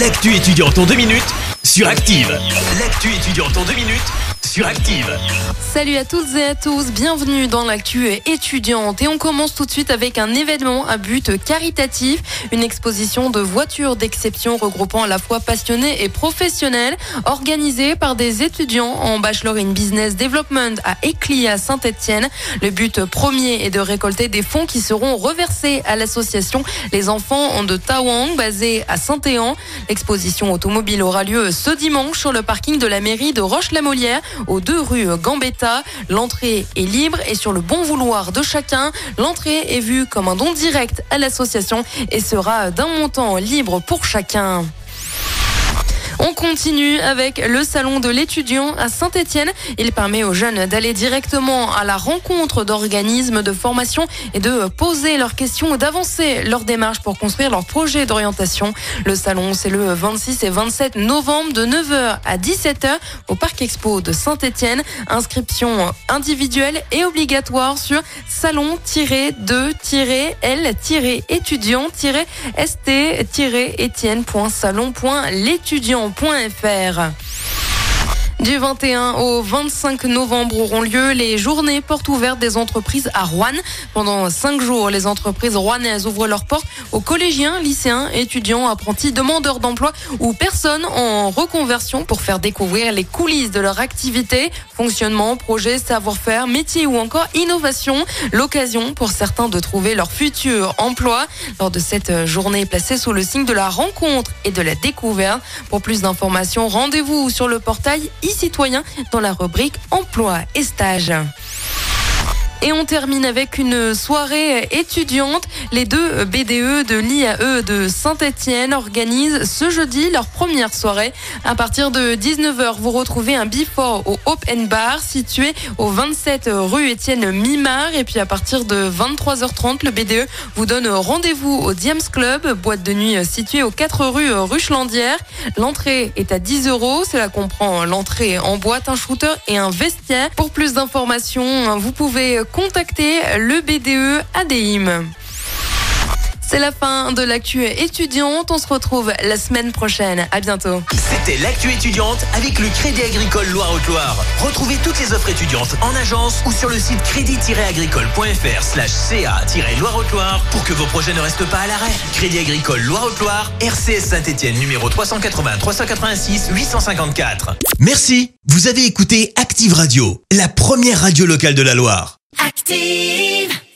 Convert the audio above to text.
L'actu étudiante en deux minutes sur Active. L'actu étudiante en deux minutes Salut à toutes et à tous, bienvenue dans l'actu étudiante et on commence tout de suite avec un événement à but caritatif, une exposition de voitures d'exception regroupant à la fois passionnés et professionnels, organisée par des étudiants en Bachelor in Business Development à Écli à Saint-Etienne. Le but premier est de récolter des fonds qui seront reversés à l'association Les Enfants de Tawang basée à Saint-Éan. L'exposition automobile aura lieu ce dimanche sur le parking de la mairie de Roche-la-Molière aux deux rues Gambetta. L'entrée est libre et sur le bon vouloir de chacun. L'entrée est vue comme un don direct à l'association et sera d'un montant libre pour chacun. On continue avec le salon de l'étudiant à Saint-Etienne. Il permet aux jeunes d'aller directement à la rencontre d'organismes de formation et de poser leurs questions et d'avancer leur démarche pour construire leur projet d'orientation. Le salon, c'est le 26 et 27 novembre de 9h à 17h au Parc Expo de Saint-Etienne. Inscription individuelle et obligatoire sur salon-2-tiré-st-etienne.salon.l'étudiant.fr. Du 21 au 25 novembre auront lieu les journées portes ouvertes des entreprises à Rouen. Pendant cinq jours, les entreprises rouennaises ouvrent leurs portes aux collégiens, lycéens, étudiants, apprentis, demandeurs d'emploi ou personnes en reconversion pour faire découvrir les coulisses de leur activité, fonctionnement, projet, savoir-faire, métier ou encore innovation. L'occasion pour certains de trouver leur futur emploi lors de cette journée placée sous le signe de la rencontre et de la découverte. Pour plus d'informations, rendez-vous sur le portail e-citoyen dans la rubrique emploi et stage. Et on termine avec une soirée étudiante. Les deux BDE de l'IAE de Saint-Etienne organisent ce jeudi leur première soirée. À partir de 19h, vous retrouvez un before au Open Bar situé au 27 rue Étienne Mimard. Et puis à partir de 23h30, le BDE vous donne rendez-vous au Diams Club, boîte de nuit située aux 4 rue Ruchelandière. L'entrée est à 10 euros. Cela comprend l'entrée en boîte, un shooter et un vestiaire. Pour plus d'informations, vous pouvez contacter le BDE ADIM. C'est la fin de l'actu étudiante. On se retrouve la semaine prochaine. À bientôt. C'était l'actu étudiante avec le Crédit Agricole Loire-Haute-Loire. Retrouvez toutes les offres étudiantes en agence ou sur le site crédit-agricole.fr slash ca-loire-haute-Loire pour que vos projets ne restent pas à l'arrêt. Crédit Agricole Loire-Haute-Loire, RCS Saint-Etienne numéro 380 386 854. Merci. Vous avez écouté Active Radio, la première radio locale de la Loire. Active